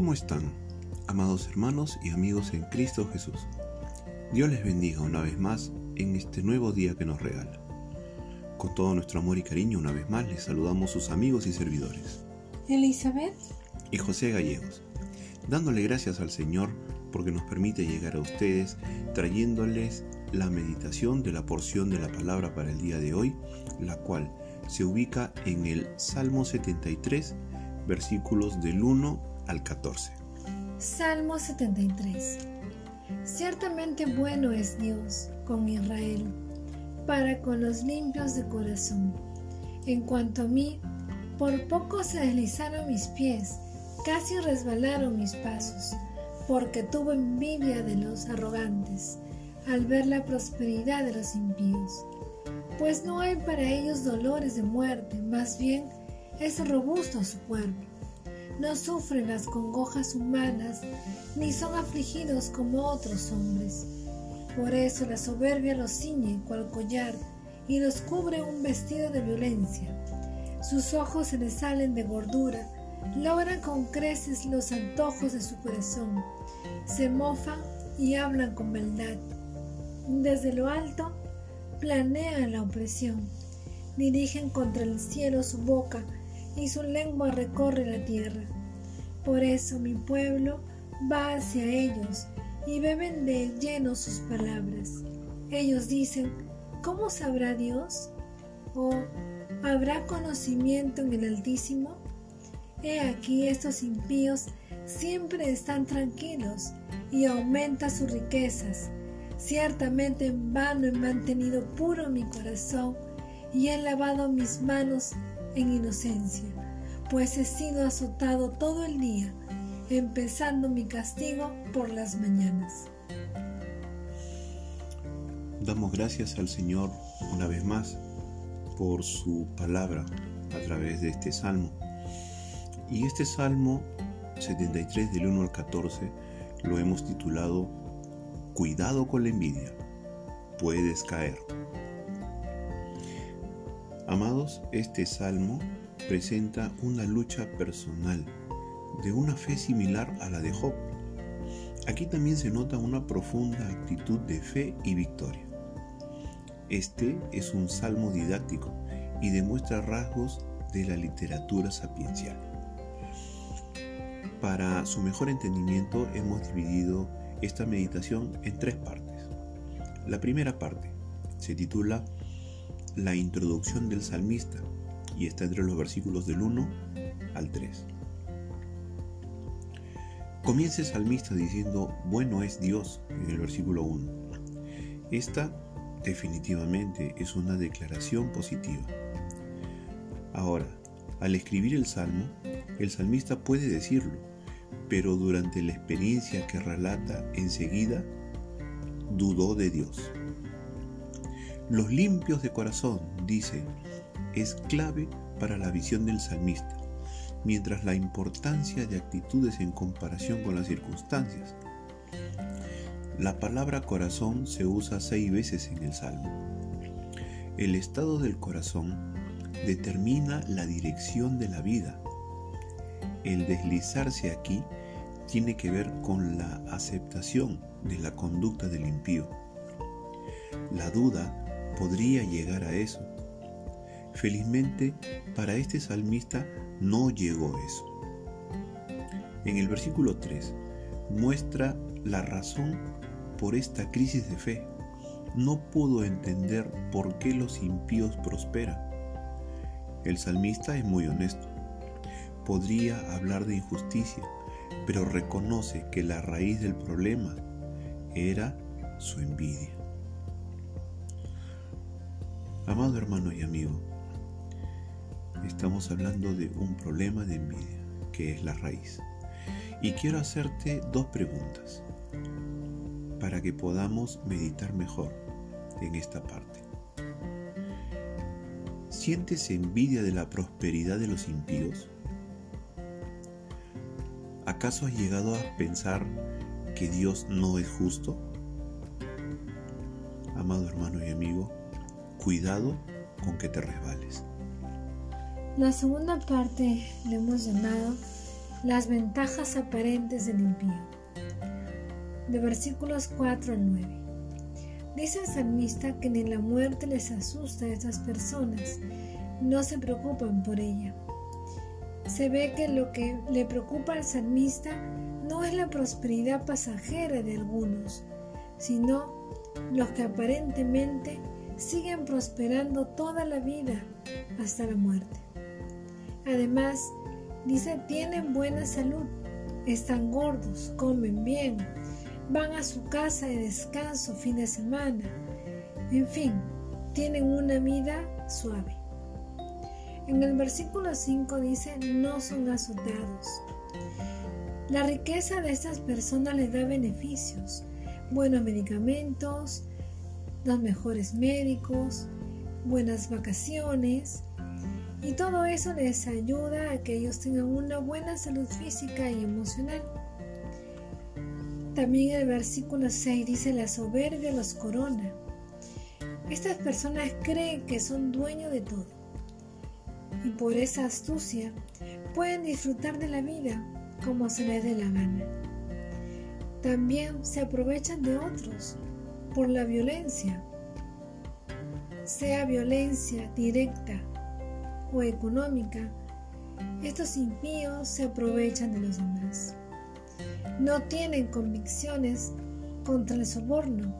¿Cómo están, amados hermanos y amigos en Cristo Jesús? Dios les bendiga una vez más en este nuevo día que nos regala. Con todo nuestro amor y cariño, una vez más les saludamos sus amigos y servidores. Elizabeth y José Gallegos, dándole gracias al Señor porque nos permite llegar a ustedes trayéndoles la meditación de la porción de la palabra para el día de hoy, la cual se ubica en el Salmo 73, versículos del 1 al 14. Salmo 73 Ciertamente bueno es Dios con Israel, para con los limpios de corazón. En cuanto a mí, por poco se deslizaron mis pies, casi resbalaron mis pasos, porque tuve envidia de los arrogantes al ver la prosperidad de los impíos. Pues no hay para ellos dolores de muerte, más bien es robusto su cuerpo. No sufren las congojas humanas, ni son afligidos como otros hombres. Por eso la soberbia los ciñe cual collar y los cubre un vestido de violencia. Sus ojos se les salen de gordura, logran con creces los antojos de su corazón, se mofan y hablan con maldad. Desde lo alto planean la opresión, dirigen contra el cielo su boca y su lengua recorre la tierra. Por eso mi pueblo va hacia ellos y beben de lleno sus palabras. Ellos dicen, ¿cómo sabrá Dios? ¿O habrá conocimiento en el Altísimo? He aquí estos impíos siempre están tranquilos y aumenta sus riquezas. Ciertamente en vano he mantenido puro mi corazón y he lavado mis manos en inocencia, pues he sido azotado todo el día, empezando mi castigo por las mañanas. Damos gracias al Señor una vez más por su palabra a través de este salmo. Y este salmo 73 del 1 al 14 lo hemos titulado Cuidado con la envidia, puedes caer. Este salmo presenta una lucha personal de una fe similar a la de Job. Aquí también se nota una profunda actitud de fe y victoria. Este es un salmo didáctico y demuestra rasgos de la literatura sapiencial. Para su mejor entendimiento hemos dividido esta meditación en tres partes. La primera parte se titula la introducción del salmista y está entre los versículos del 1 al 3. Comienza el salmista diciendo, bueno es Dios en el versículo 1. Esta definitivamente es una declaración positiva. Ahora, al escribir el salmo, el salmista puede decirlo, pero durante la experiencia que relata enseguida, dudó de Dios. Los limpios de corazón, dice, es clave para la visión del salmista, mientras la importancia de actitudes en comparación con las circunstancias. La palabra corazón se usa seis veces en el Salmo. El estado del corazón determina la dirección de la vida. El deslizarse aquí tiene que ver con la aceptación de la conducta del impío. La duda podría llegar a eso. Felizmente, para este salmista no llegó eso. En el versículo 3 muestra la razón por esta crisis de fe. No pudo entender por qué los impíos prosperan. El salmista es muy honesto. Podría hablar de injusticia, pero reconoce que la raíz del problema era su envidia. Amado hermano y amigo, estamos hablando de un problema de envidia, que es la raíz. Y quiero hacerte dos preguntas para que podamos meditar mejor en esta parte. ¿Sientes envidia de la prosperidad de los impíos? ¿Acaso has llegado a pensar que Dios no es justo? Amado hermano y amigo, cuidado con que te resbales. La segunda parte le hemos llamado las ventajas aparentes del impío. De versículos 4 al 9. Dice el salmista que ni la muerte les asusta a estas personas, no se preocupan por ella. Se ve que lo que le preocupa al salmista no es la prosperidad pasajera de algunos, sino los que aparentemente siguen prosperando toda la vida hasta la muerte. Además, dice, tienen buena salud, están gordos, comen bien, van a su casa de descanso fin de semana, en fin, tienen una vida suave. En el versículo 5 dice, no son azotados. La riqueza de estas personas les da beneficios, buenos medicamentos, los mejores médicos, buenas vacaciones, y todo eso les ayuda a que ellos tengan una buena salud física y emocional. También el versículo 6 dice, la soberbia los corona. Estas personas creen que son dueños de todo y por esa astucia pueden disfrutar de la vida como se les dé la gana. También se aprovechan de otros por la violencia, sea violencia directa o económica, estos impíos se aprovechan de los demás. No tienen convicciones contra el soborno,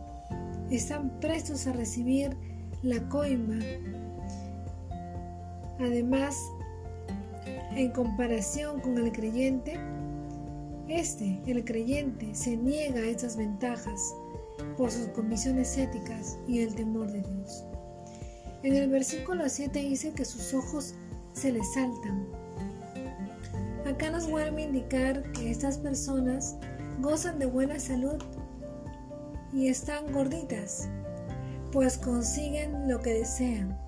están prestos a recibir la coima. Además, en comparación con el creyente, este, el creyente, se niega a estas ventajas por sus convicciones éticas y el temor de Dios. En el versículo 7 dice que sus ojos se les saltan. Acá nos vuelve a indicar que estas personas gozan de buena salud y están gorditas, pues consiguen lo que desean.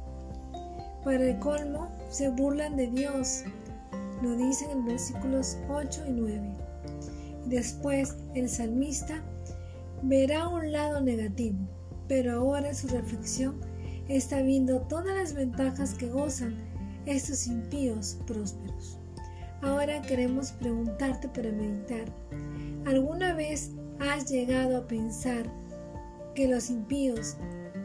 Para el colmo, se burlan de Dios, lo dicen en versículos 8 y 9. Después, el salmista verá un lado negativo, pero ahora en su reflexión está viendo todas las ventajas que gozan estos impíos prósperos. Ahora queremos preguntarte para meditar, ¿alguna vez has llegado a pensar que los impíos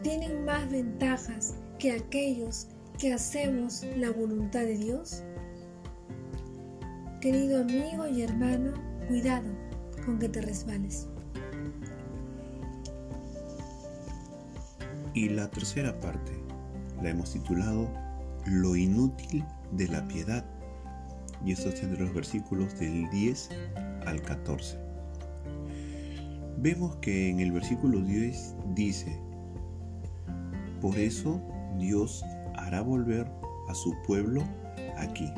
tienen más ventajas que aquellos que hacemos la voluntad de Dios? Querido amigo y hermano, cuidado con que te resbales. Y la tercera parte la hemos titulado Lo inútil de la piedad. Y esto está entre los versículos del 10 al 14. Vemos que en el versículo 10 dice, Por eso Dios hará volver a su pueblo aquí.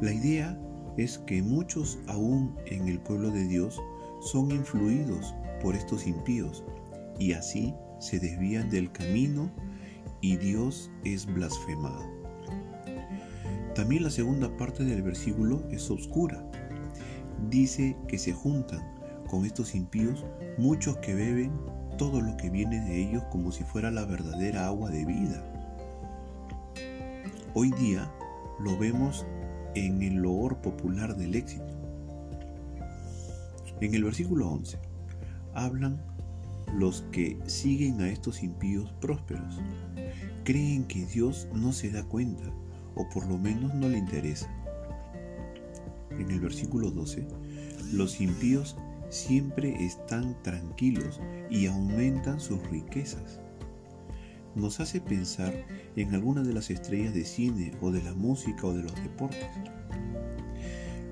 La idea es que muchos aún en el pueblo de Dios son influidos por estos impíos y así se desvían del camino y Dios es blasfemado. También la segunda parte del versículo es oscura. Dice que se juntan con estos impíos muchos que beben todo lo que viene de ellos como si fuera la verdadera agua de vida. Hoy día lo vemos en el loor popular del éxito. En el versículo 11 hablan los que siguen a estos impíos prósperos. Creen que Dios no se da cuenta o por lo menos no le interesa. En el versículo 12, los impíos siempre están tranquilos y aumentan sus riquezas. Nos hace pensar en alguna de las estrellas de cine o de la música o de los deportes.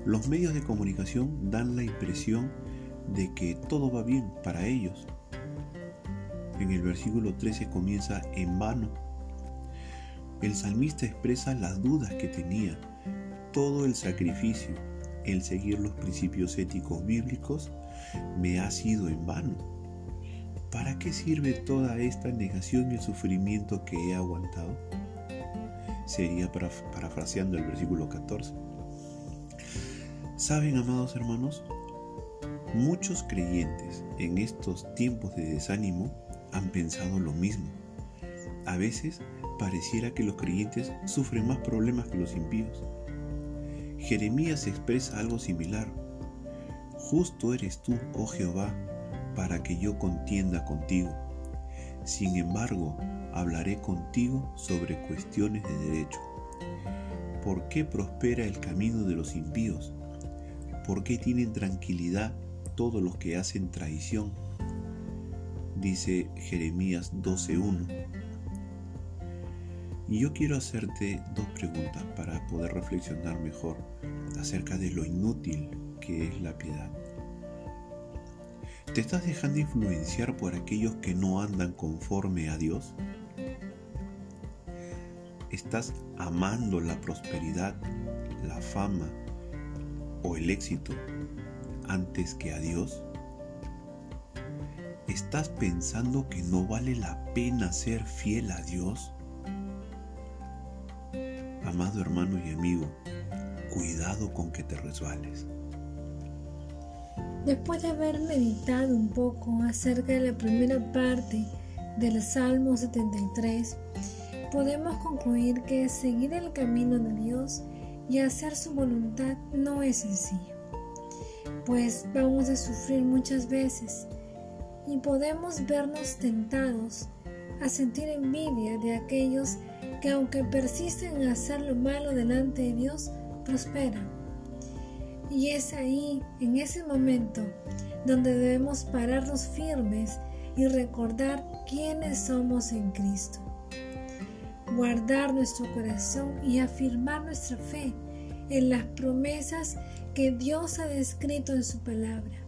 Los medios de comunicación dan la impresión de que todo va bien para ellos en el versículo 13 comienza en vano. El salmista expresa las dudas que tenía. Todo el sacrificio, el seguir los principios éticos bíblicos, me ha sido en vano. ¿Para qué sirve toda esta negación y el sufrimiento que he aguantado? Sería parafraseando el versículo 14. ¿Saben, amados hermanos? Muchos creyentes en estos tiempos de desánimo han pensado lo mismo. A veces pareciera que los creyentes sufren más problemas que los impíos. Jeremías expresa algo similar. Justo eres tú, oh Jehová, para que yo contienda contigo. Sin embargo, hablaré contigo sobre cuestiones de derecho. ¿Por qué prospera el camino de los impíos? ¿Por qué tienen tranquilidad todos los que hacen traición? Dice Jeremías 12.1. Y yo quiero hacerte dos preguntas para poder reflexionar mejor acerca de lo inútil que es la piedad. ¿Te estás dejando influenciar por aquellos que no andan conforme a Dios? ¿Estás amando la prosperidad, la fama o el éxito antes que a Dios? ¿Estás pensando que no vale la pena ser fiel a Dios? Amado hermano y amigo, cuidado con que te resbales. Después de haber meditado un poco acerca de la primera parte del Salmo 73, podemos concluir que seguir el camino de Dios y hacer su voluntad no es sencillo, pues vamos a sufrir muchas veces y podemos vernos tentados a sentir envidia de aquellos que aunque persisten en hacer lo malo delante de Dios, prosperan. Y es ahí, en ese momento, donde debemos pararnos firmes y recordar quiénes somos en Cristo. Guardar nuestro corazón y afirmar nuestra fe en las promesas que Dios ha descrito en su palabra.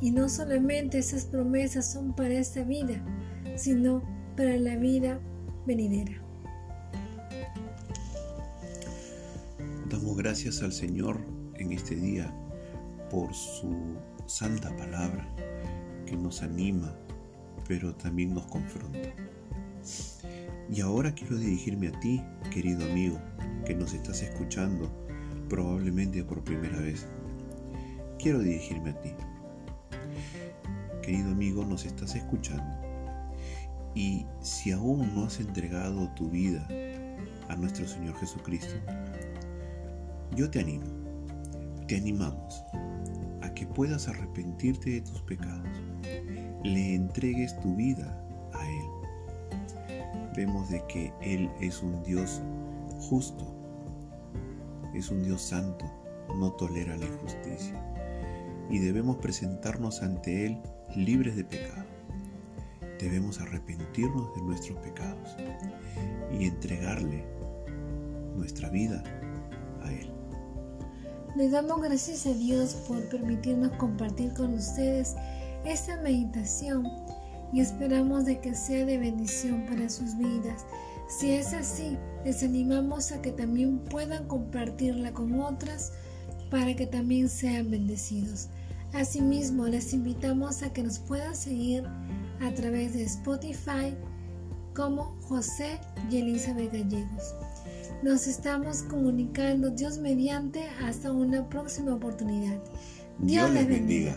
Y no solamente esas promesas son para esta vida, sino para la vida venidera. Damos gracias al Señor en este día por su santa palabra que nos anima, pero también nos confronta. Y ahora quiero dirigirme a ti, querido amigo, que nos estás escuchando probablemente por primera vez. Quiero dirigirme a ti. Querido amigo, nos estás escuchando. Y si aún no has entregado tu vida a nuestro Señor Jesucristo, yo te animo te animamos a que puedas arrepentirte de tus pecados, le entregues tu vida a Él. Vemos de que Él es un Dios justo, es un Dios santo, no tolera la injusticia y debemos presentarnos ante Él libres de pecado. Debemos arrepentirnos de nuestros pecados y entregarle nuestra vida a Él. Le damos gracias a Dios por permitirnos compartir con ustedes esta meditación y esperamos de que sea de bendición para sus vidas. Si es así, les animamos a que también puedan compartirla con otras para que también sean bendecidos. Asimismo, les invitamos a que nos puedan seguir a través de Spotify como José y Elizabeth Gallegos. Nos estamos comunicando Dios mediante hasta una próxima oportunidad. Dios, les bendiga.